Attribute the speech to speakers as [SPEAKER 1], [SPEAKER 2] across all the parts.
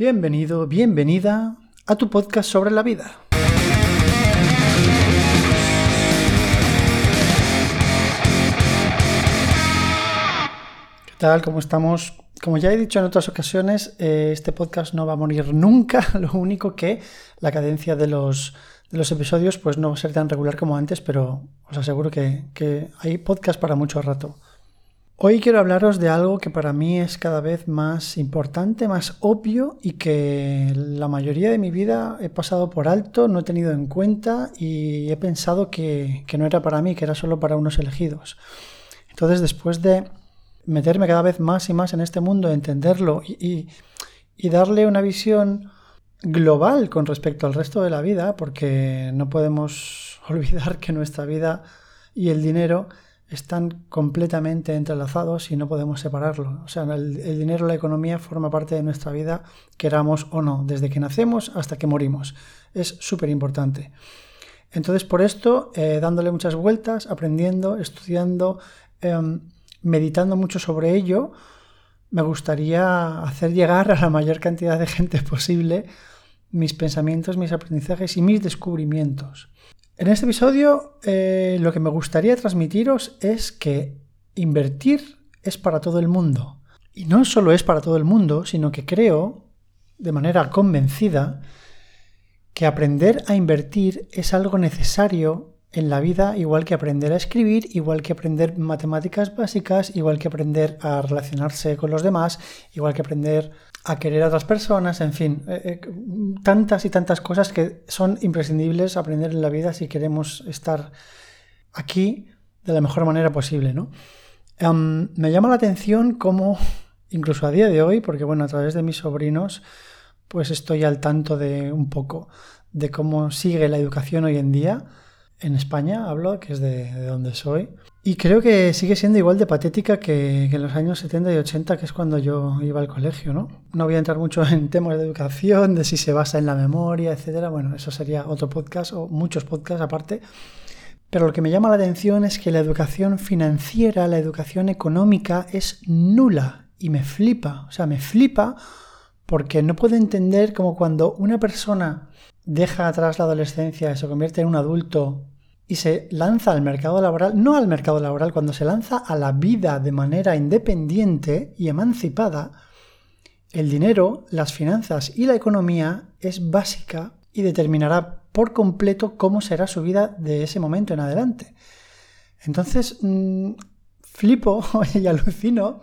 [SPEAKER 1] Bienvenido, bienvenida a tu podcast sobre la vida. ¿Qué tal? ¿Cómo estamos? Como ya he dicho en otras ocasiones, eh, este podcast no va a morir nunca. Lo único que la cadencia de los, episodios pues no va a ser tan regular como antes, pero os aseguro que, que hay podcast para mucho rato. Hoy quiero hablaros de algo que para mí es cada vez más importante, más obvio y que la mayoría de mi vida he pasado por alto, no he tenido en cuenta y he pensado que, no era para mí, que era solo para unos elegidos. Entonces después de meterme cada vez más y más en este mundo, entenderlo y, darle una visión global con respecto al resto de la vida, porque no podemos olvidar que nuestra vida y el dinero están completamente entrelazados y no podemos separarlo. O sea, el, dinero, la economía forma parte de nuestra vida, queramos o no, desde que nacemos hasta que morimos. Es súper importante. Entonces, por esto, eh, dándole muchas vueltas, aprendiendo, estudiando, em, meditando mucho sobre ello, me gustaría hacer llegar a la mayor cantidad de gente posible mis pensamientos, mis aprendizajes y mis descubrimientos. En este episodio eh, lo que me gustaría transmitiros es que invertir es para todo el mundo. Y no solo es para todo el mundo, sino que creo, de manera convencida, que aprender a invertir es algo necesario en la vida, igual que aprender a escribir, igual que aprender matemáticas básicas, igual que aprender a relacionarse con los demás, igual que aprender a querer a otras personas, en fin, eh, eh, tantas y tantas cosas que son imprescindibles aprender en la vida si queremos estar aquí de la mejor manera posible, ¿no? Me llama la atención cómo, incluso a día de hoy, porque bueno, a través de mis sobrinos, pues estoy al tanto de un poco de cómo sigue la educación hoy en día, en España, hablo, que es de, donde soy. Y creo que sigue siendo igual de patética que, en los años 70 y 80, que es cuando yo iba al colegio, ¿no? No voy a entrar mucho en temas de educación, de si se basa en la memoria, etcétera. Bueno, eso sería otro podcast o muchos podcasts aparte. Pero lo que me llama la atención es que la educación financiera, la educación económica es nula y me flipa. O sea, me flipa porque no puedo entender como cuando una persona deja atrás la adolescencia y se convierte en un adulto y se lanza al mercado laboral, no al mercado laboral, cuando se lanza a la vida de manera independiente y emancipada, el dinero, las finanzas y la economía es básica y determinará por completo cómo será su vida de ese momento en adelante. Entonces, mm, flipo y alucino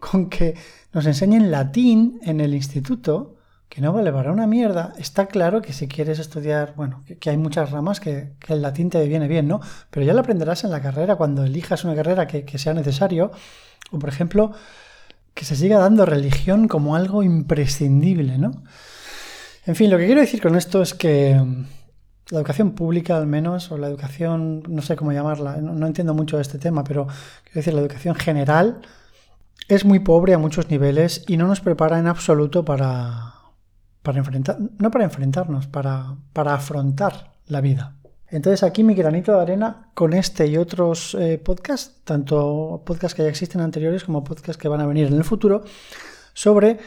[SPEAKER 1] con que nos enseñen latín en el instituto que no vale para una mierda, está claro que si quieres estudiar, bueno, que, hay muchas ramas que, el latín te viene bien, ¿no? Pero ya lo aprenderás en la carrera cuando elijas una carrera que, sea necesario, o por ejemplo, que se siga dando religión como algo imprescindible, ¿no? En fin, lo que quiero decir con esto es que mm, la educación pública al menos, o la educación, no sé cómo llamarla, no, no entiendo mucho este tema, pero quiero decir, la educación general es muy pobre a muchos niveles y no nos prepara en absoluto para para enfrentar, no para enfrentarnos, para, para afrontar la vida. Entonces aquí mi granito de arena con este y otros eh, podcasts, tanto podcasts que ya existen anteriores como podcasts que van a venir en el futuro, sobre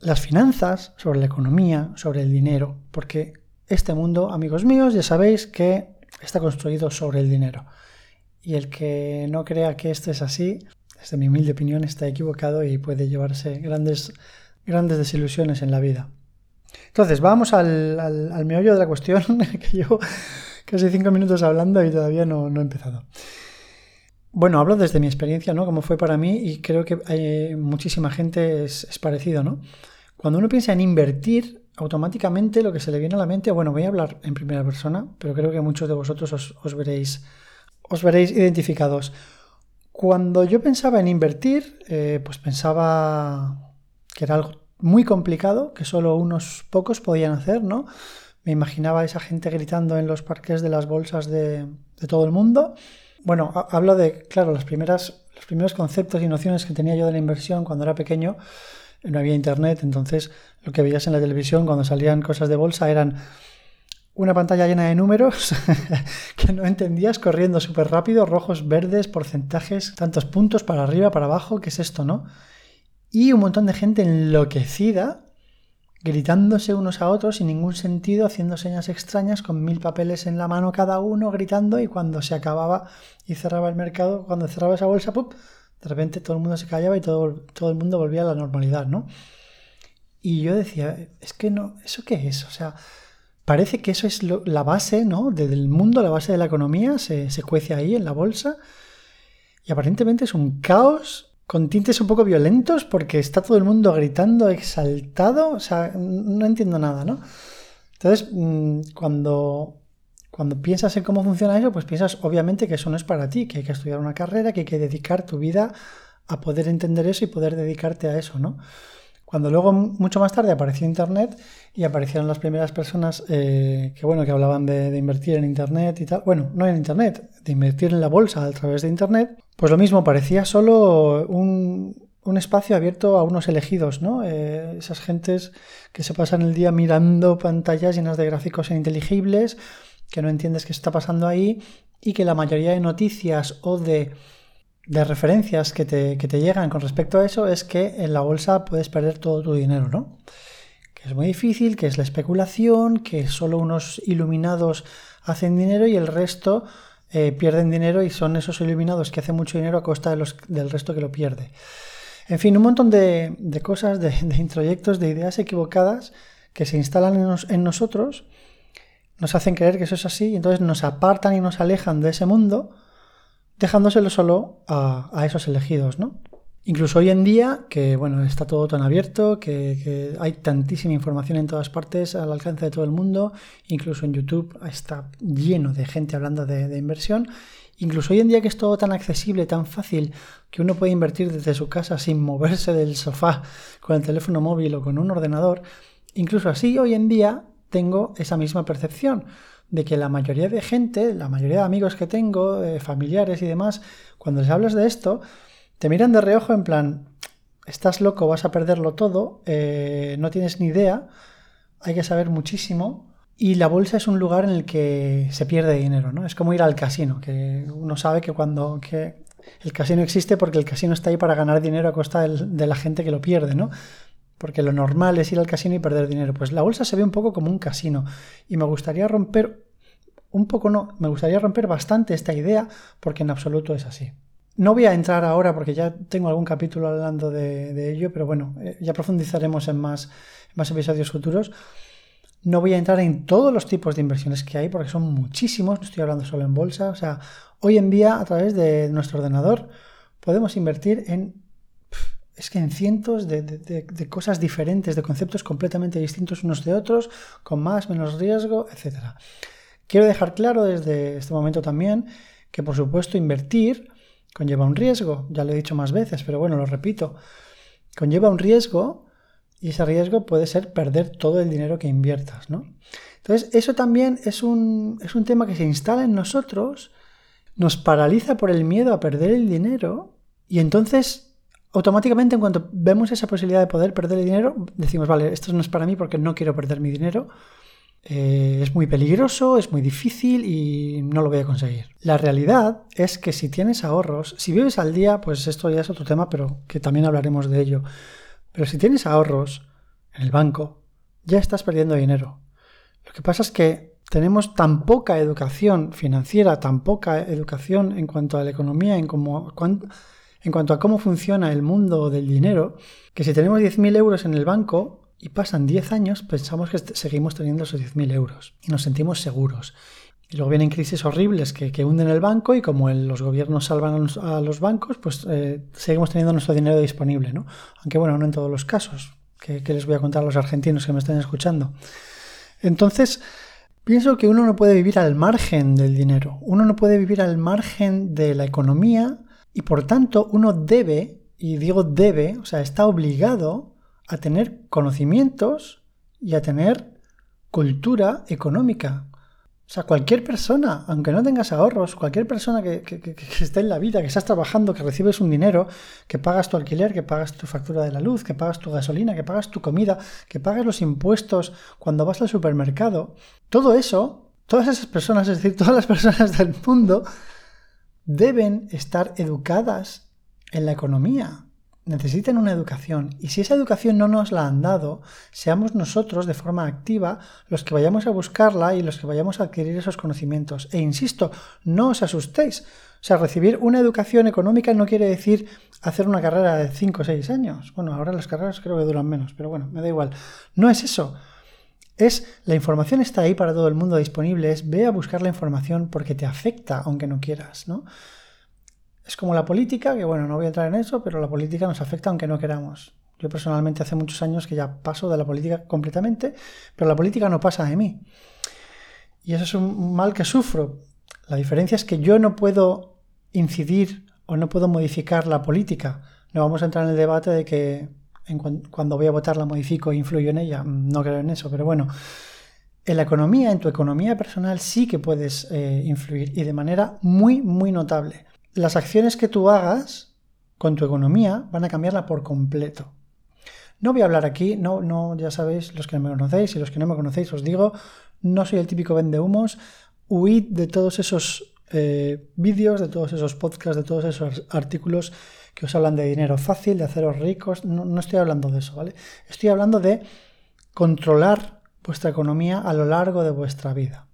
[SPEAKER 1] las finanzas, sobre la economía, sobre el dinero, porque este mundo, amigos míos, ya sabéis que está construido sobre el dinero. Y el que no crea que esto es así, desde mi humilde opinión, está equivocado y puede llevarse grandes, grandes desilusiones en la vida. Entonces, vamos al, meollo de la cuestión, que llevo casi cinco minutos hablando y todavía no, he empezado. Bueno, hablo desde mi experiencia, ¿no? Como fue para mí y creo que hay muchísima gente es, parecido, ¿no? Cuando uno piensa en invertir, automáticamente lo que se le viene a la mente, bueno, voy a hablar en primera persona, pero creo que muchos de vosotros os, veréis, os veréis identificados. Cuando yo pensaba en invertir, eh, pues pensaba que era algo muy complicado que solo unos pocos podían hacer, ¿no? Me imaginaba esa gente gritando en los parques de las bolsas de, todo el mundo. Bueno, hablo de, claro, las primeras, los primeros conceptos y nociones que tenía yo de la inversión cuando era pequeño. No había internet, entonces lo que veías en la televisión cuando salían cosas de bolsa eran una pantalla llena de números que no entendías corriendo súper rápido, rojos, verdes, porcentajes, tantos puntos para arriba, para abajo, ¿qué es esto, no? Y un montón de gente enloquecida gritándose unos a otros sin ningún sentido, haciendo señas extrañas, con mil papeles en la mano cada uno, gritando, y cuando se acababa y cerraba el mercado, cuando cerraba esa bolsa, de repente todo el mundo se callaba y todo, todo el mundo volvía a la normalidad, ¿no? Y yo decía, es que no, ¿eso qué es? O sea, parece que eso es la base, ¿no? Del mundo, la base de la economía, se, se cuece ahí en la bolsa. Y aparentemente es un caos con tintes un poco violentos porque está todo el mundo gritando, exaltado. O sea, no entiendo nada, ¿no? Entonces, mm, cuando, cuando piensas en cómo funciona eso, pues piensas obviamente que eso no es para ti, que hay que estudiar una carrera, que hay que dedicar tu vida a poder entender eso y poder dedicarte a eso, ¿no? Cuando luego, mucho más tarde, apareció Internet y aparecieron las primeras personas eh, que, bueno, que hablaban de, invertir en Internet y tal. Bueno, no en Internet, de invertir en la bolsa a través de Internet. Pues lo mismo, parecía solo un, espacio abierto a unos elegidos, ¿no? Eh, esas gentes que se pasan el día mirando pantallas llenas de gráficos ininteligibles, que no entiendes qué está pasando ahí y que la mayoría de noticias o de de referencias que te, llegan con respecto a eso es que en la bolsa puedes perder todo tu dinero, ¿no? Que es muy difícil, que es la especulación, que solo unos iluminados hacen dinero y el resto eh, pierden dinero y son esos iluminados que hacen mucho dinero a costa del resto que lo pierde. En fin, un montón de, cosas, de, introyectos, de ideas equivocadas que se instalan en nosotros, nos hacen creer que eso es así y entonces nos apartan y nos alejan de ese mundo dejándoselo solo a, esos elegidos, ¿no? Incluso hoy en día, que bueno, está todo tan abierto, que, hay tantísima información en todas partes al alcance de todo el mundo, incluso en YouTube está lleno de gente hablando de, inversión, incluso hoy en día que es todo tan accesible, tan fácil, que uno puede invertir desde su casa sin moverse del sofá con el teléfono móvil o con un ordenador, incluso así hoy en día tengo esa misma percepción de que la mayoría de gente, la mayoría de amigos que tengo, familiares y demás, cuando les hablas de esto, te miran de reojo en plan, estás loco, vas a perderlo todo, eh, no tienes ni idea, hay que saber muchísimo. Y la bolsa es un lugar en el que se pierde dinero, ¿no? Es como ir al casino, que uno sabe que cuando que el casino existe porque el casino está ahí para ganar dinero a costa de la gente que lo pierde, ¿no? porque lo normal es ir al casino y perder dinero. Pues la bolsa se ve un poco como un casino y me gustaría romper, un poco no, me gustaría romper bastante esta idea porque en absoluto es así. No voy a entrar ahora porque ya tengo algún capítulo hablando de, ello, pero bueno, eh, ya profundizaremos en más, más episodios futuros. No voy a entrar en todos los tipos de inversiones que hay porque son muchísimos, no estoy hablando solo en bolsa. O sea, hoy en día a través de nuestro ordenador podemos invertir en es que en cientos de, cosas diferentes, de conceptos completamente distintos unos de otros, con más, menos riesgo, etc. Quiero dejar claro desde este momento también que, por supuesto, invertir conlleva un riesgo, ya lo he dicho más veces, pero bueno, lo repito, conlleva un riesgo y ese riesgo puede ser perder todo el dinero que inviertas, ¿no? Entonces, eso también es un, es un tema que se instala en nosotros, nos paraliza por el miedo a perder el dinero y entonces automáticamente en cuanto vemos esa posibilidad de poder perder el dinero, decimos, vale, esto no es para mí porque no quiero perder mi dinero. Eh, es muy peligroso, es muy difícil y no lo voy a conseguir. La realidad es que si tienes ahorros, si vives al día, pues esto ya es otro tema, pero que también hablaremos de ello. Pero si tienes ahorros en el banco, ya estás perdiendo dinero. Lo que pasa es que tenemos tan poca educación financiera, tan poca educación en cuanto a la economía, en cómo, en cuanto a cómo funciona el mundo del dinero, que si tenemos 10.000 euros en el banco y pasan 10 años, pensamos que seguimos teniendo esos 10.000 euros y nos sentimos seguros. Y luego vienen crisis horribles que, hunden el banco y como los gobiernos salvan a los, bancos, pues eh, seguimos teniendo nuestro dinero disponible, ¿no? Aunque bueno, no en todos los casos, que, que les voy a contar a los argentinos que me están escuchando. Entonces, pienso que uno no puede vivir al margen del dinero, uno no puede vivir al margen de la economía y por tanto uno debe, y digo debe, o sea, está obligado a tener conocimientos y a tener cultura económica. O sea, cualquier persona, aunque no tengas ahorros, cualquier persona que, esté en la vida, que estás trabajando, que recibes un dinero, que pagas tu alquiler, que pagas tu factura de la luz, que pagas tu gasolina, que pagas tu comida, que pagas los impuestos cuando vas al supermercado, todo eso, todas esas personas, es decir, todas las personas del mundo, deben estar educadas en la economía. Necesitan una educación y si esa educación no nos la han dado, seamos nosotros de forma activa los que vayamos a buscarla y los que vayamos a adquirir esos conocimientos. E insisto, no os asustéis. O sea, recibir una educación económica no quiere decir hacer una carrera de 5 o 6 años. Bueno, ahora las carreras creo que duran menos, pero bueno, me da igual. No es eso. Es la información está ahí para todo el mundo disponible, es ve a buscar la información porque te afecta aunque no quieras, ¿no? Es como la política, que bueno, no voy a entrar en eso, pero la política nos afecta aunque no queramos. Yo personalmente hace muchos años que ya paso de la política completamente, pero la política no pasa de mí. Y eso es un mal que sufro. La diferencia es que yo no puedo incidir o no puedo modificar la política. No vamos a entrar en el debate de que cuando voy a votar la modifico e influyo en ella. No creo en eso, pero bueno. En la economía, en tu economía personal, sí que puedes eh, influir y de manera muy, muy notable las acciones que tú hagas con tu economía van a cambiarla por completo. No voy a hablar aquí, no, no, ya sabéis, los que me conocéis y los que no me conocéis, os digo, no soy el típico vende humos, huid de todos esos eh, vídeos, de todos esos podcasts, de todos esos artículos que os hablan de dinero fácil, de haceros ricos, no, no estoy hablando de eso, ¿vale? Estoy hablando de controlar vuestra economía a lo largo de vuestra vida.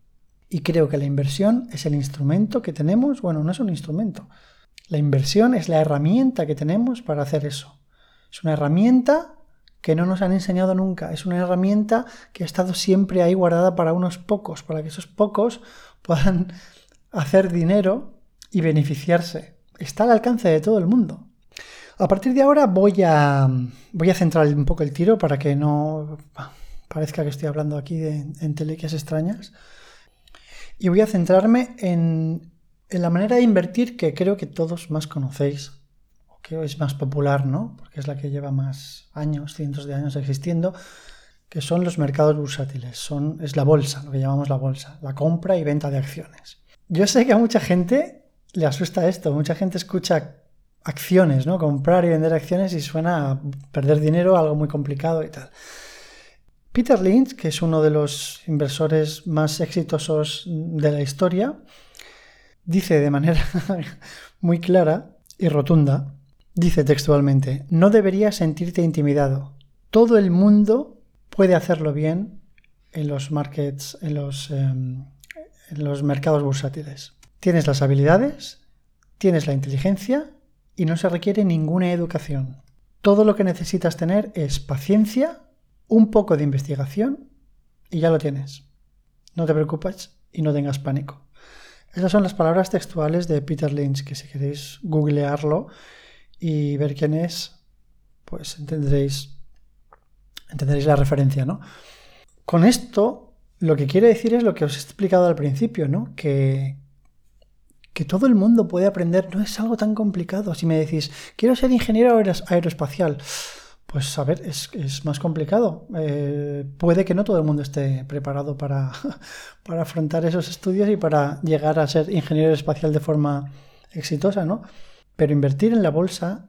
[SPEAKER 1] Y creo que la inversión es el instrumento que tenemos, bueno, no es un instrumento. La inversión es la herramienta que tenemos para hacer eso. Es una herramienta que no nos han enseñado nunca. Es una herramienta que ha estado siempre ahí guardada para unos pocos, para que esos pocos puedan hacer dinero y beneficiarse. Está al alcance de todo el mundo. A partir de ahora voy a, voy a centrar un poco el tiro para que no parezca que estoy hablando aquí de entelequias extrañas. Y voy a centrarme en, la manera de invertir que creo que todos más conocéis, o que es más popular, ¿no? Porque es la que lleva más años, cientos de años existiendo, que son los mercados bursátiles. Son, es la bolsa, lo que llamamos la bolsa, la compra y venta de acciones. Yo sé que a mucha gente le asusta esto, mucha gente escucha acciones, ¿no? Comprar y vender acciones y suena a perder dinero, algo muy complicado y tal. Peter Lynch, que es uno de los inversores más exitosos de la historia, dice de manera muy clara y rotunda, dice textualmente, no deberías sentirte intimidado. Todo el mundo puede hacerlo bien en los markets, en los, em, en los mercados bursátiles. Tienes las habilidades, tienes la inteligencia y no se requiere ninguna educación. Todo lo que necesitas tener es paciencia un poco de investigación y ya lo tienes. No te preocupes y no tengas pánico. Esas son las palabras textuales de Peter Lynch, que si queréis googlearlo y ver quién es, pues entenderéis, entenderéis la referencia, ¿no? Con esto, lo que quiere decir es lo que os he explicado al principio, ¿no? Que, que todo el mundo puede aprender, no es algo tan complicado. Si me decís, quiero ser ingeniero aeroespacial, pues a ver, es, más complicado. Eh, puede que no todo el mundo esté preparado para, para, afrontar esos estudios y para llegar a ser ingeniero espacial de forma exitosa, ¿no? Pero invertir en la bolsa,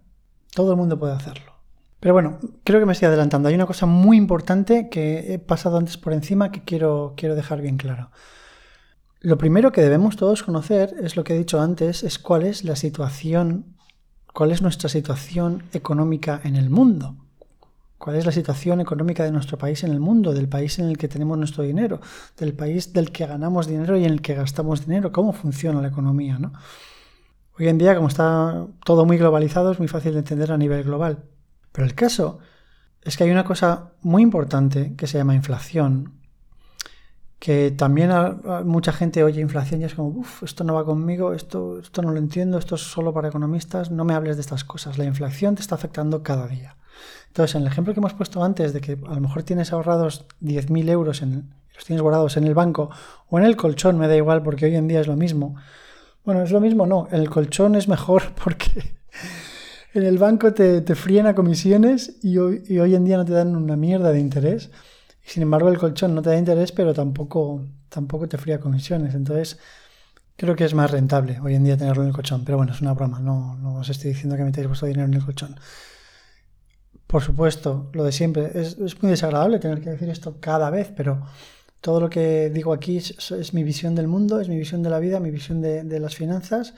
[SPEAKER 1] todo el mundo puede hacerlo. Pero bueno, creo que me estoy adelantando. Hay una cosa muy importante que he pasado antes por encima que quiero, quiero dejar bien claro. Lo primero que debemos todos conocer es lo que he dicho antes, es cuál es la situación, cuál es nuestra situación económica en el mundo cuál es la situación económica de nuestro país en el mundo, del país en el que tenemos nuestro dinero, del país del que ganamos dinero y en el que gastamos dinero, cómo funciona la economía. ¿no? Hoy en día, como está todo muy globalizado, es muy fácil de entender a nivel global. Pero el caso es que hay una cosa muy importante que se llama inflación, que también mucha gente oye inflación y es como, uff, esto no va conmigo, esto, esto no lo entiendo, esto es solo para economistas, no me hables de estas cosas. La inflación te está afectando cada día. Entonces, en el ejemplo que hemos puesto antes de que a lo mejor tienes ahorrados 10.000 euros, en, los tienes guardados en el banco o en el colchón, me da igual porque hoy en día es lo mismo. Bueno, es lo mismo, no, el colchón es mejor porque en el banco te, te fríen a comisiones y hoy, y hoy en día no te dan una mierda de interés. Sin embargo, el colchón no te da interés, pero tampoco, tampoco te fría comisiones. Entonces, creo que es más rentable hoy en día tenerlo en el colchón. Pero bueno, es una broma, no, no os estoy diciendo que metáis vuestro dinero en el colchón. Por supuesto, lo de siempre. Es, muy desagradable tener que decir esto cada vez, pero todo lo que digo aquí es, mi visión del mundo, es mi visión de la vida, mi visión de, las finanzas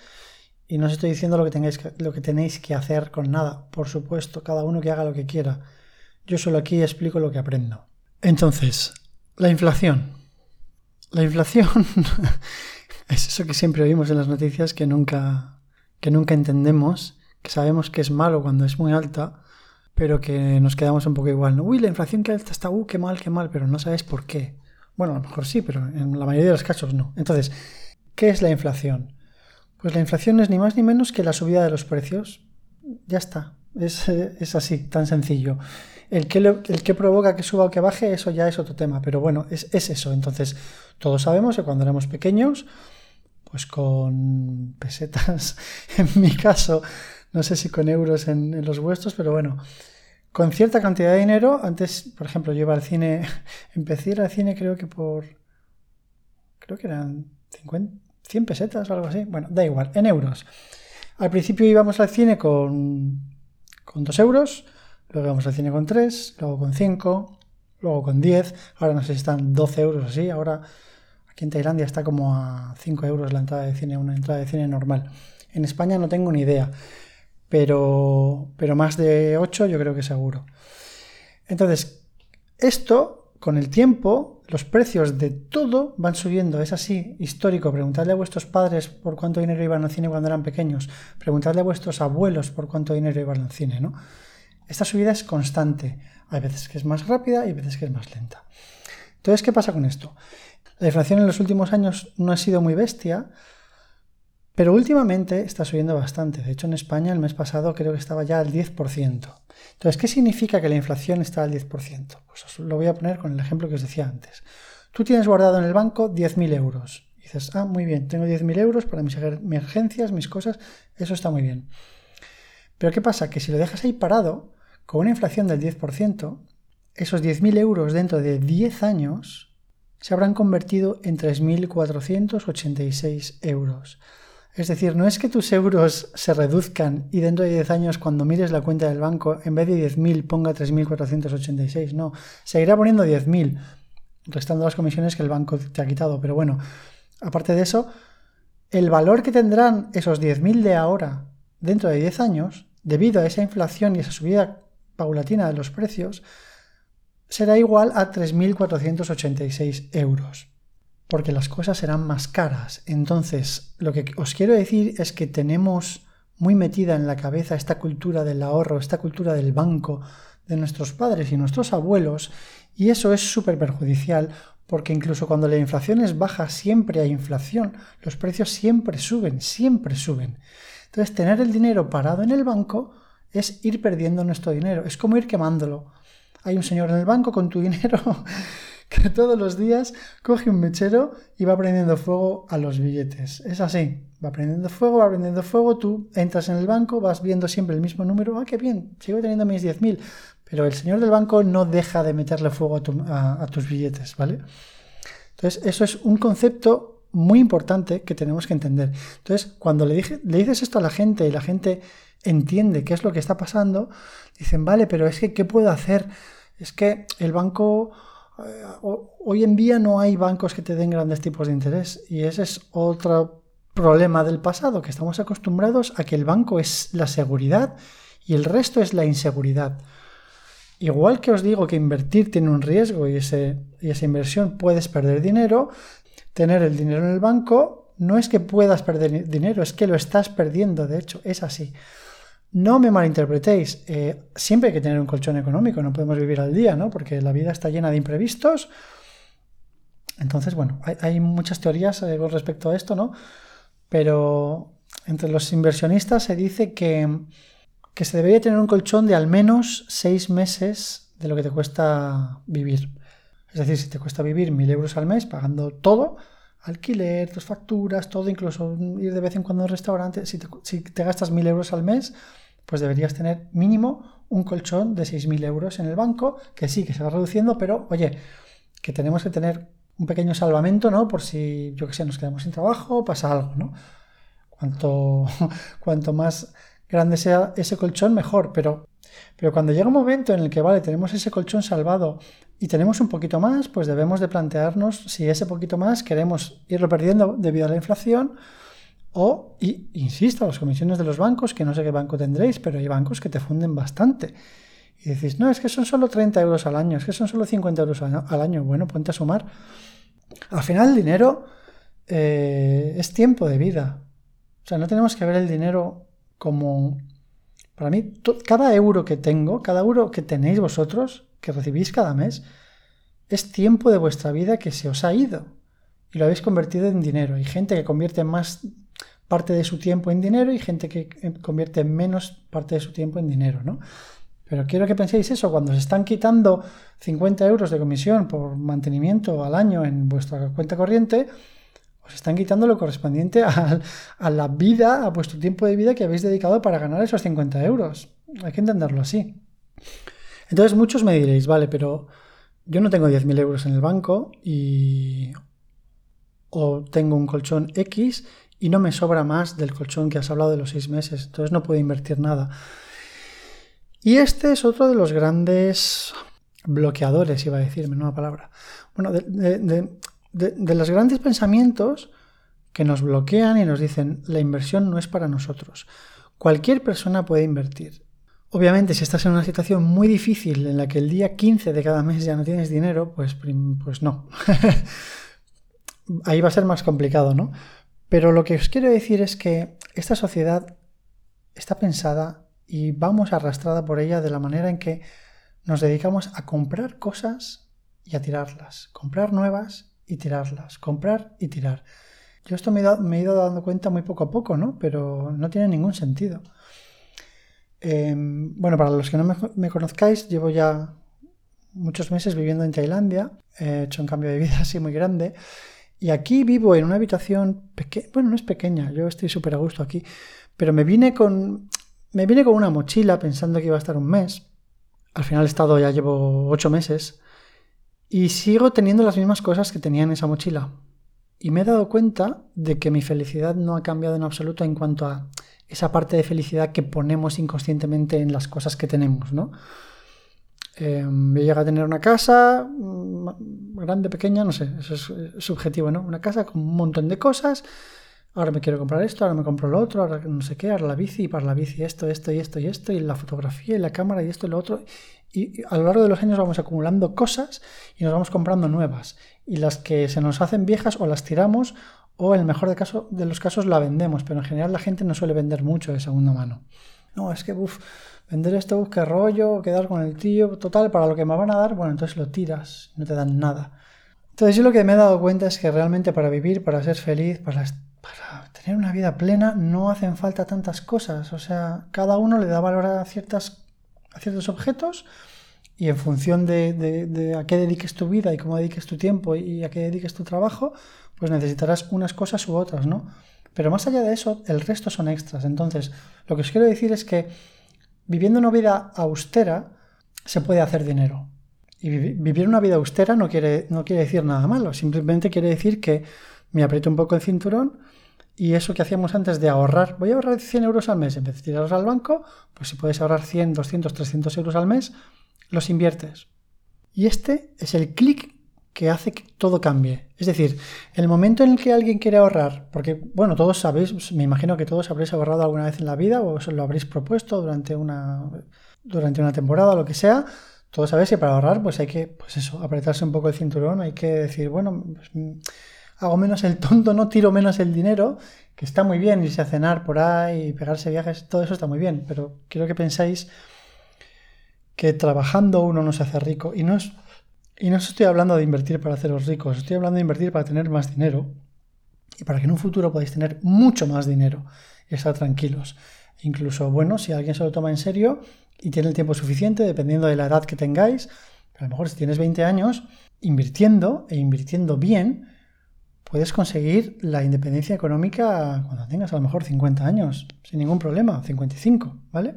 [SPEAKER 1] Y no os estoy diciendo lo que, tengáis lo que tenéis que hacer con nada. Por supuesto, cada uno que haga lo que quiera. Yo solo aquí explico lo que aprendo. Entonces, la inflación. La inflación es eso que siempre oímos en las noticias que nunca, que nunca entendemos, que sabemos que es malo cuando es muy alta, pero que nos quedamos un poco igual. ¿no? Uy, la inflación que alta está, uh, qué mal, qué mal, pero no sabes por qué. Bueno, a lo mejor sí, pero en la mayoría de los casos no. Entonces, ¿qué es la inflación? Pues la inflación es ni más ni menos que la subida de los precios. Ya está. Es, es así, tan sencillo. El que, el que, provoca que suba o que baje, eso ya es otro tema. Pero bueno, es, es eso. Entonces, todos sabemos que cuando éramos pequeños, pues con pesetas, en mi caso, no sé si con euros en, los vuestros, pero bueno, con cierta cantidad de dinero, antes, por ejemplo, yo iba al cine, empecé a ir al cine creo que por, creo que eran 50, 100 pesetas o algo así, bueno, da igual, en euros. Al principio íbamos al cine con, con 2 euros, luego íbamos al cine con 3, luego con 5, luego con 10, ahora no sé si están 12 euros así, ahora aquí en Tailandia está como a 5 euros la entrada de cine, una entrada de cine normal. En España no tengo ni idea, pero, pero más de 8 yo creo que seguro. Entonces, esto con el tiempo, los precios de todo van subiendo. Es así, histórico. Preguntadle a vuestros padres por cuánto dinero iban al cine cuando eran pequeños. Preguntadle a vuestros abuelos por cuánto dinero iban al cine, ¿no? Esta subida es constante. Hay veces que es más rápida y hay veces que es más lenta. Entonces, ¿qué pasa con esto? La inflación en los últimos años no ha sido muy bestia, pero últimamente está subiendo bastante. De hecho, en España el mes pasado creo que estaba ya al 10%. Entonces, ¿qué significa que la inflación está al 10%? Pues os lo voy a poner con el ejemplo que os decía antes. Tú tienes guardado en el banco 10.000 euros. Dices, ah, muy bien, tengo 10.000 euros para mis emergencias, mis cosas, eso está muy bien. Pero ¿qué pasa? Que si lo dejas ahí parado, con una inflación del 10%, esos 10.000 euros dentro de 10 años se habrán convertido en 3.486 euros. Es decir, no es que tus euros se reduzcan y dentro de 10 años cuando mires la cuenta del banco en vez de 10.000 ponga 3.486, no, seguirá poniendo 10.000, restando las comisiones que el banco te ha quitado. Pero bueno, aparte de eso, el valor que tendrán esos 10.000 de ahora dentro de 10 años, debido a esa inflación y esa subida paulatina de los precios, será igual a 3.486 euros porque las cosas serán más caras. Entonces, lo que os quiero decir es que tenemos muy metida en la cabeza esta cultura del ahorro, esta cultura del banco de nuestros padres y nuestros abuelos, y eso es súper perjudicial porque incluso cuando la inflación es baja siempre hay inflación, los precios siempre suben, siempre suben. Entonces, tener el dinero parado en el banco es ir perdiendo nuestro dinero, es como ir quemándolo. Hay un señor en el banco con tu dinero todos los días coge un mechero y va prendiendo fuego a los billetes. Es así, va prendiendo fuego, va prendiendo fuego, tú entras en el banco, vas viendo siempre el mismo número, ah, qué bien, sigo teniendo mis 10.000, pero el señor del banco no deja de meterle fuego a, tus billetes, ¿vale? Entonces, eso es un concepto muy importante que tenemos que entender. Entonces, cuando le, le dices esto a la gente y la gente entiende qué es lo que está pasando, dicen, vale, pero es que, ¿qué puedo hacer? Es que el banco hoy en día no hay bancos que te den grandes tipos de interés y ese es otro problema del pasado, que estamos acostumbrados a que el banco es la seguridad y el resto es la inseguridad. Igual que os digo que invertir tiene un riesgo y, y esa inversión puedes perder dinero, tener el dinero en el banco no es que puedas perder dinero, es que lo estás perdiendo, de hecho, es así. No me malinterpretéis, eh, siempre hay que tener un colchón económico, no podemos vivir al día, ¿no? Porque la vida está llena de imprevistos. Entonces, bueno, hay, muchas teorías eh, con respecto a esto, ¿no? Pero entre los inversionistas se dice que, que se debería tener un colchón de al menos seis meses de lo que te cuesta vivir. Es decir, si te cuesta vivir mil euros al mes pagando todo, alquiler, tus facturas, todo, incluso ir de vez en cuando a un restaurante, si te, si te gastas mil euros al mes, pues deberías tener mínimo un colchón de 6.000 euros en el banco, que sí, que se va reduciendo, pero oye, que tenemos que tener un pequeño salvamento, ¿no? Por si, yo que sé, nos quedamos sin trabajo, pasa algo, ¿no? Cuanto, cuanto más grande sea ese colchón, mejor, pero, pero cuando llega un momento en el que, vale, tenemos ese colchón salvado y tenemos un poquito más, pues debemos de plantearnos si ese poquito más queremos irlo perdiendo debido a la inflación O, y insisto, las comisiones de los bancos, que no sé qué banco tendréis, pero hay bancos que te funden bastante. Y decís, no, es que son solo 30 euros al año, es que son solo 50 euros al año. Bueno, ponte a sumar. Al final el dinero eh, es tiempo de vida. O sea, no tenemos que ver el dinero como... Para mí, cada euro que tengo, cada euro que tenéis vosotros, que recibís cada mes, es tiempo de vuestra vida que se os ha ido y lo habéis convertido en dinero. Hay gente que convierte más parte de su tiempo en dinero y gente que eh, convierte menos parte de su tiempo en dinero, ¿no? Pero quiero que penséis eso, cuando se están quitando 50 euros de comisión por mantenimiento al año en vuestra cuenta corriente, os están quitando lo correspondiente a, a, la vida, a vuestro tiempo de vida que habéis dedicado para ganar esos 50 euros. Hay que entenderlo así. Entonces muchos me diréis, vale, pero yo no tengo 10.000 euros en el banco y o tengo un colchón X y no me sobra más del colchón que has hablado de los seis meses, entonces no puedo invertir nada. Y este es otro de los grandes bloqueadores, iba a decirme una palabra. Bueno, de, de los grandes pensamientos que nos bloquean y nos dicen la inversión no es para nosotros. Cualquier persona puede invertir. Obviamente, si estás en una situación muy difícil en la que el día 15 de cada mes ya no tienes dinero, pues, pues no. Ahí va a ser más complicado, ¿no? Pero lo que os quiero decir es que esta sociedad está pensada y vamos arrastrada por ella de la manera en que nos dedicamos a comprar cosas y a tirarlas. Comprar nuevas y tirarlas. Comprar y tirar. Yo esto me he, ido dando cuenta muy poco a poco, ¿no? Pero no tiene ningún sentido. Em, bueno, para los que no me, conozcáis, llevo ya muchos meses viviendo en Tailandia. He hecho un cambio de vida así muy grande. Y aquí vivo en una habitación pequeña, bueno, no es pequeña, yo estoy súper a gusto aquí, pero me vine con me vine con una mochila pensando que iba a estar un mes. Al final he estado, ya llevo ocho meses. Y sigo teniendo las mismas cosas que tenía en esa mochila. Y me he dado cuenta de que mi felicidad no ha cambiado en absoluto en cuanto a esa parte de felicidad que ponemos inconscientemente en las cosas que tenemos, ¿no? Eh, llega a tener una casa, grande, pequeña, no sé, eso es eh, subjetivo, ¿no? Una casa con un montón de cosas. Ahora me quiero comprar esto, ahora me compro lo otro, ahora no sé qué, ahora la bici, y para la bici esto, esto y esto y esto, y la fotografía y la cámara y esto y lo otro. Y a lo largo de los años vamos acumulando cosas y nos vamos comprando nuevas. Y las que se nos hacen viejas o las tiramos o en el mejor de, caso, de los casos la vendemos, pero en general la gente no suele vender mucho de segunda mano. No, es que, vender esto, busque rollo, quedar con el tío, total, para lo que me van a dar, bueno, entonces lo tiras, no te dan nada. Entonces yo lo que me he dado cuenta es que realmente para vivir, para ser feliz, para, tener una vida plena, no hacen falta tantas cosas. O sea, cada uno le da valor a, ciertas, a ciertos objetos y en función de, a qué dediques tu vida y cómo dediques tu tiempo y a qué dediques tu trabajo, pues necesitarás unas cosas u otras, ¿no? Pero más allá de eso, el resto son extras. Entonces, lo que os quiero decir es que viviendo una vida austera se puede hacer dinero. Y vivir una vida austera no quiere, no quiere decir nada malo, simplemente quiere decir que me aprieto un poco el cinturón y eso que hacíamos antes de ahorrar, voy a ahorrar 100 euros al mes en vez de tirarlos al banco, pues si puedes ahorrar 100, 200, 300 euros al mes, los inviertes. Y este es el clic que hace que todo cambie. Es decir, el momento en el que alguien quiere ahorrar, porque, bueno, todos sabéis, me imagino que todos habréis ahorrado alguna vez en la vida o os lo habréis propuesto durante una, durante una temporada o lo que sea, todos sabéis que para ahorrar, pues hay que, pues eso, apretarse un poco el cinturón, hay que decir, bueno, pues, hago menos el tonto, no tiro menos el dinero, que está muy bien irse a cenar por ahí, pegarse viajes, todo eso está muy bien, pero quiero que pensáis que trabajando uno no se hace rico y no es y no estoy hablando de invertir para haceros ricos, estoy hablando de invertir para tener más dinero y para que en un futuro podáis tener mucho más dinero y estar tranquilos. Incluso, bueno, si alguien se lo toma en serio y tiene el tiempo suficiente, dependiendo de la edad que tengáis, a lo mejor si tienes 20 años, invirtiendo e invirtiendo bien, puedes conseguir la independencia económica cuando tengas a lo mejor 50 años, sin ningún problema, 55, ¿vale?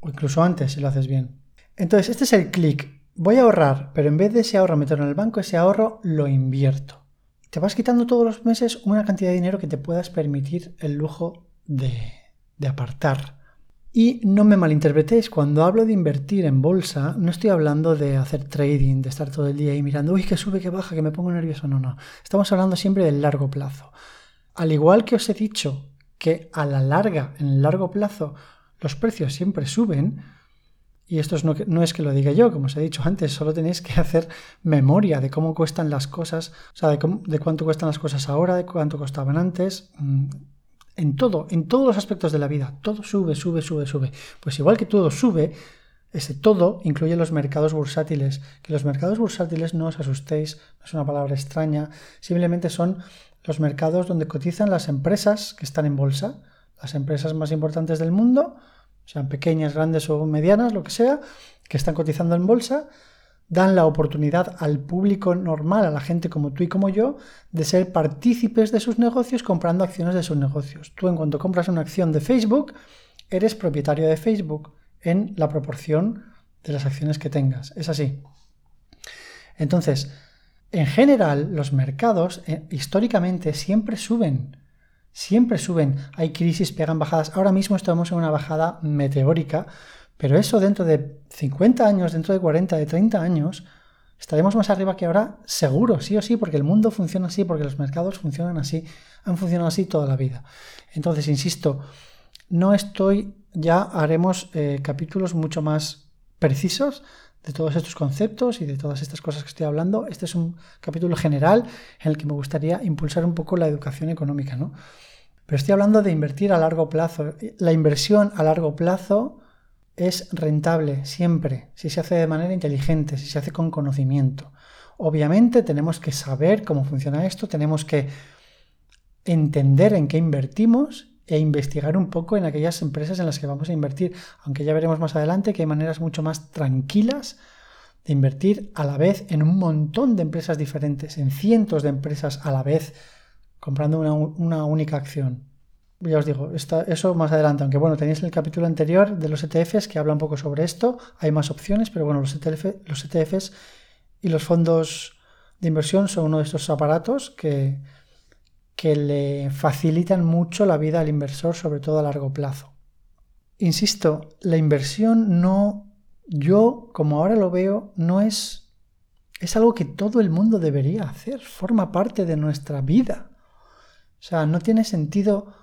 [SPEAKER 1] O incluso antes si lo haces bien. Entonces, este es el clic voy a ahorrar, pero en vez de ese ahorro meterlo en el banco, ese ahorro lo invierto. Te vas quitando todos los meses una cantidad de dinero que te puedas permitir el lujo de, de apartar. Y no me malinterpretéis, cuando hablo de invertir en bolsa, no estoy hablando de hacer trading, de estar todo el día ahí mirando, uy, que sube, que baja, que me pongo nervioso. No, no. Estamos hablando siempre del largo plazo. Al igual que os he dicho que a la larga, en el largo plazo, los precios siempre suben, y esto no, no, es que lo diga yo, como os he dicho antes, solo tenéis que hacer memoria de cómo cuestan las cosas, o sea, de, de cuánto cuestan las cosas ahora, de cuánto costaban antes, mm, en todo, en todos los aspectos de la vida, todo sube, sube, sube, sube. Pues igual que todo sube, ese todo incluye los mercados bursátiles. Que los mercados bursátiles no os asustéis, no es una palabra extraña, simplemente son los mercados donde cotizan las empresas que están en bolsa, las empresas más importantes del mundo, sean pequeñas, grandes o medianas, lo que sea, que están cotizando en bolsa, dan la oportunidad al público normal, a la gente como tú y como yo, de ser partícipes de sus negocios comprando acciones de sus negocios. Tú en cuanto compras una acción de Facebook, eres propietario de Facebook en la proporción de las acciones que tengas. Es así. Entonces, en general, los mercados eh, históricamente siempre suben. Siempre suben. Hay crisis, pegan bajadas. Ahora mismo estamos en una bajada meteórica, pero eso dentro de 50 años, dentro de 40, de 30 años, estaremos más arriba que ahora, seguro, sí o sí, porque el mundo funciona así, porque los mercados funcionan así, han funcionado así toda la vida. Entonces, insisto, no estoy, ya haremos eh, capítulos mucho más precisos de todos estos conceptos y de todas estas cosas que estoy hablando. Este es un capítulo general en el que me gustaría impulsar un poco la educación económica, ¿no? Pero estoy hablando de invertir a largo plazo. La inversión a largo plazo es rentable siempre, si se hace de manera inteligente, si se hace con conocimiento. Obviamente tenemos que saber cómo funciona esto, tenemos que entender en qué invertimos e investigar un poco en aquellas empresas en las que vamos a invertir, aunque ya veremos más adelante que hay maneras mucho más tranquilas de invertir a la vez en un montón de empresas diferentes, en cientos de empresas a la vez, comprando una, única acción. Ya os digo, eso más adelante, aunque bueno, tenéis el capítulo anterior de los ETFs que habla un poco sobre esto, hay más opciones, pero bueno, los, ETF, los ETFs y los fondos de inversión son uno de estos aparatos que, que le facilitan mucho la vida al inversor, sobre todo a largo plazo. Insisto, la inversión no, yo como ahora lo veo, no es, es algo que todo el mundo debería hacer, forma parte de nuestra vida. O sea, no tiene sentido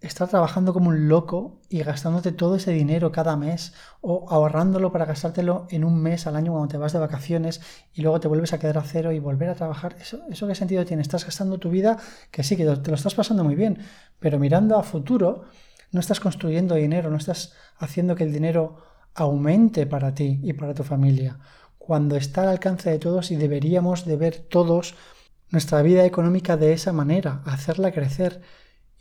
[SPEAKER 1] estar trabajando como un loco y gastándote todo ese dinero cada mes o ahorrándolo para gastártelo en un mes al año cuando te vas de vacaciones y luego te vuelves a quedar a cero y volver a trabajar. ¿Eso, eso qué sentido tiene? Estás gastando tu vida, que sí, que te lo estás pasando muy bien, pero mirando a futuro, no estás construyendo dinero, no estás haciendo que el dinero aumente para ti y para tu familia, cuando está al alcance de todos y deberíamos de ver todos nuestra vida económica de esa manera, hacerla crecer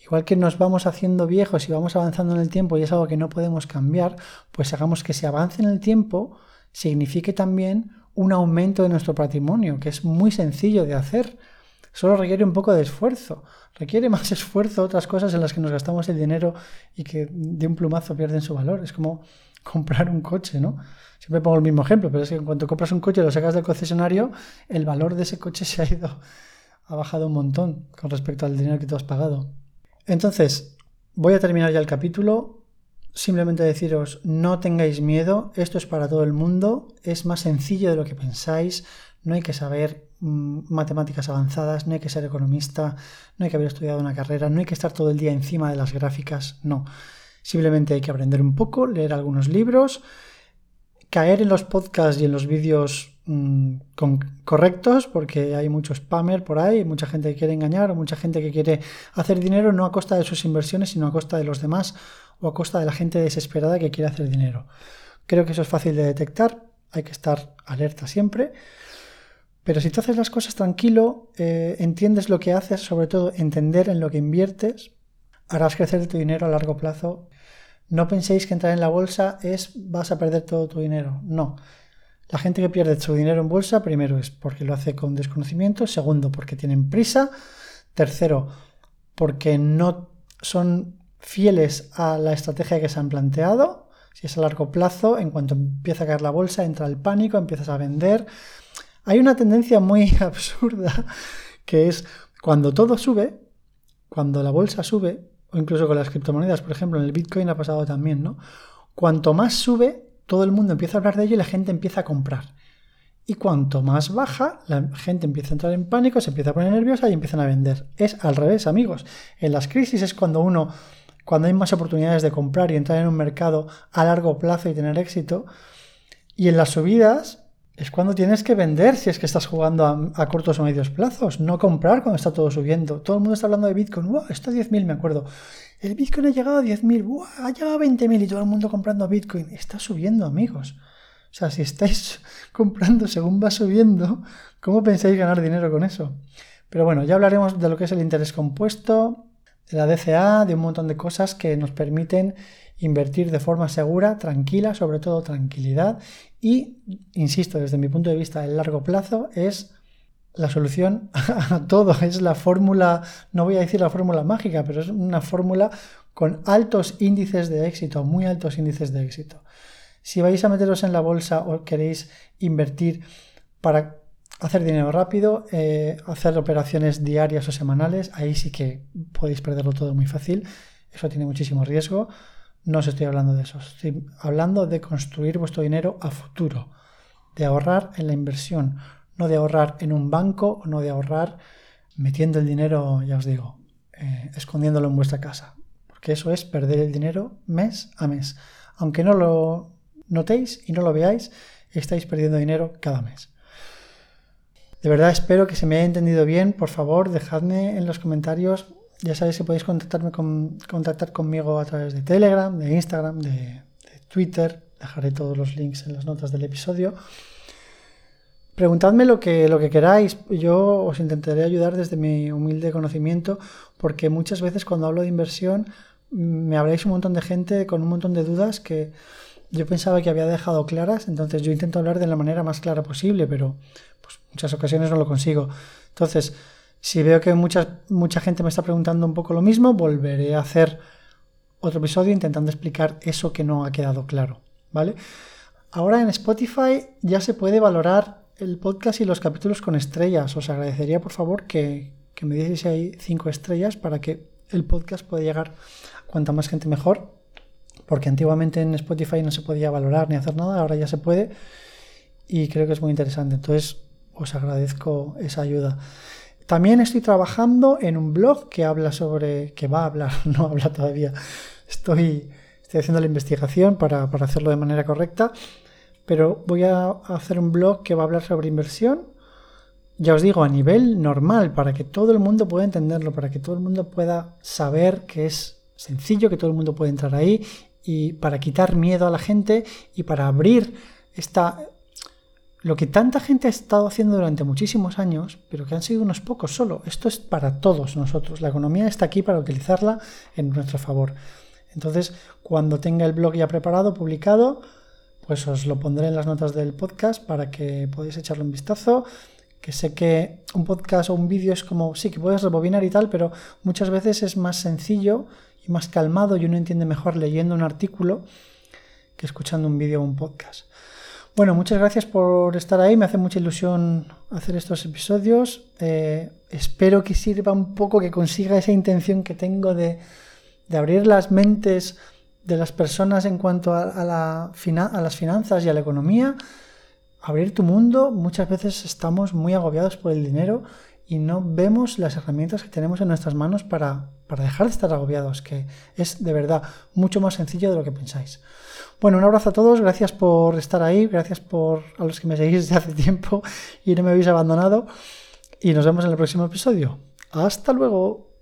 [SPEAKER 1] Igual que nos vamos haciendo viejos y vamos avanzando en el tiempo y es algo que no podemos cambiar, pues hagamos que se avance en el tiempo signifique también un aumento de nuestro patrimonio, que es muy sencillo de hacer. Solo requiere un poco de esfuerzo. Requiere más esfuerzo otras cosas en las que nos gastamos el dinero y que de un plumazo pierden su valor. Es como comprar un coche, ¿no? Siempre pongo el mismo ejemplo, pero es que en cuanto compras un coche y lo sacas del concesionario, el valor de ese coche se ha ido, ha bajado un montón con respecto al dinero que tú has pagado. Entonces, voy a terminar ya el capítulo. Simplemente deciros, no tengáis miedo, esto es para todo el mundo, es más sencillo de lo que pensáis, no hay que saber mm, matemáticas avanzadas, no hay que ser economista, no hay que haber estudiado una carrera, no hay que estar todo el día encima de las gráficas, no. Simplemente hay que aprender un poco, leer algunos libros, caer en los podcasts y en los vídeos Mm, correctos porque hay mucho spammer por ahí, mucha gente que quiere engañar mucha gente que quiere hacer dinero no a costa de sus inversiones, sino a costa de los demás o a costa de la gente desesperada que quiere hacer dinero. Creo que eso es fácil de detectar, hay que estar alerta siempre. Pero si tú haces las cosas tranquilo, eh, entiendes lo que haces, sobre todo entender en lo que inviertes, harás crecer tu dinero a largo plazo. No penséis que entrar en la bolsa es vas a perder todo tu dinero. No. La gente que pierde su dinero en bolsa, primero es porque lo hace con desconocimiento, segundo porque tienen prisa, tercero porque no son fieles a la estrategia que se han planteado. Si es a largo plazo, en cuanto empieza a caer la bolsa, entra el pánico, empiezas a vender. Hay una tendencia muy absurda que es cuando todo sube, cuando la bolsa sube, o incluso con las criptomonedas, por ejemplo, en el Bitcoin ha pasado también, ¿no? Cuanto más sube, todo el mundo empieza a hablar de ello y la gente empieza a comprar. Y cuanto más baja, la gente empieza a entrar en pánico, se empieza a poner nerviosa y empiezan a vender. Es al revés, amigos. En las crisis es cuando uno, cuando hay más oportunidades de comprar y entrar en un mercado a largo plazo y tener éxito. Y en las subidas es cuando tienes que vender si es que estás jugando a, cortos o medios plazos, no comprar cuando está todo subiendo. Todo el mundo está hablando de Bitcoin. ¡Wow! Está a 10.000, me acuerdo. El Bitcoin ha llegado a 10.000. ¡Wow! Ha llegado a 20.000 y todo el mundo comprando Bitcoin. Está subiendo, amigos. O sea, si estáis comprando según va subiendo, ¿cómo pensáis ganar dinero con eso? Pero bueno, ya hablaremos de lo que es el interés compuesto, de la DCA, de un montón de cosas que nos permiten invertir de forma segura, tranquila, sobre todo tranquilidad. Y, insisto, desde mi punto de vista, el largo plazo es la solución a todo. Es la fórmula, no voy a decir la fórmula mágica, pero es una fórmula con altos índices de éxito, muy altos índices de éxito. Si vais a meteros en la bolsa o queréis invertir para hacer dinero rápido, eh, hacer operaciones diarias o semanales, ahí sí que podéis perderlo todo muy fácil. Eso tiene muchísimo riesgo. No os estoy hablando de eso. Estoy hablando de construir vuestro dinero a futuro, de ahorrar en la inversión, no de ahorrar en un banco o no de ahorrar metiendo el dinero, ya os digo, eh, escondiéndolo en vuestra casa. Porque eso es perder el dinero mes a mes. Aunque no lo notéis y no lo veáis, estáis perdiendo dinero cada mes. De verdad espero que se me haya entendido bien. Por favor, dejadme en los comentarios. Ya sabéis que podéis contactarme con, contactar conmigo a través de Telegram, de Instagram, de, Twitter. Dejaré todos los links en las notas del episodio. Preguntadme lo que, lo que queráis. Yo os intentaré ayudar desde mi humilde conocimiento, porque muchas veces cuando hablo de inversión me habláis un montón de gente con un montón de dudas que yo pensaba que había dejado claras, entonces yo intento hablar de la manera más clara posible, pero pues, muchas ocasiones no lo consigo. Entonces, si veo que mucha, mucha gente me está preguntando un poco lo mismo, volveré a hacer otro episodio intentando explicar eso que no ha quedado claro, ¿vale? Ahora en Spotify ya se puede valorar el podcast y los capítulos con estrellas. Os agradecería por favor que, que me dieseis ahí cinco estrellas para que el podcast pueda llegar a cuanta más gente mejor porque antiguamente en Spotify no se podía valorar ni hacer nada, ahora ya se puede y creo que es muy interesante. Entonces os agradezco esa ayuda. También estoy trabajando en un blog que habla sobre, que va a hablar, no habla todavía. Estoy, estoy haciendo la investigación para, para hacerlo de manera correcta, pero voy a hacer un blog que va a hablar sobre inversión ya os digo, a nivel normal, para que todo el mundo pueda entenderlo, para que todo el mundo pueda saber que es sencillo, que todo el mundo puede entrar ahí y para quitar miedo a la gente y para abrir esta lo que tanta gente ha estado haciendo durante muchísimos años, pero que han sido unos pocos solo. Esto es para todos nosotros. La economía está aquí para utilizarla en nuestro favor. Entonces, cuando tenga el blog ya preparado, publicado, pues os lo pondré en las notas del podcast para que podáis echarle un vistazo. Que sé que un podcast o un vídeo es como, sí, que puedes rebobinar y tal, pero muchas veces es más sencillo y más calmado y uno entiende mejor leyendo un artículo que escuchando un vídeo o un podcast. Bueno, muchas gracias por estar ahí, me hace mucha ilusión hacer estos episodios. Eh, espero que sirva un poco, que consiga esa intención que tengo de, abrir las mentes de las personas en cuanto a, la, a las finanzas y a la economía. Abrir tu mundo, muchas veces estamos muy agobiados por el dinero y no vemos las herramientas que tenemos en nuestras manos para, dejar de estar agobiados, que es de verdad mucho más sencillo de lo que pensáis. Bueno, un abrazo a todos, gracias por estar ahí, gracias por a los que me seguís desde hace tiempo y no me habéis abandonado y nos vemos en el próximo episodio. Hasta luego.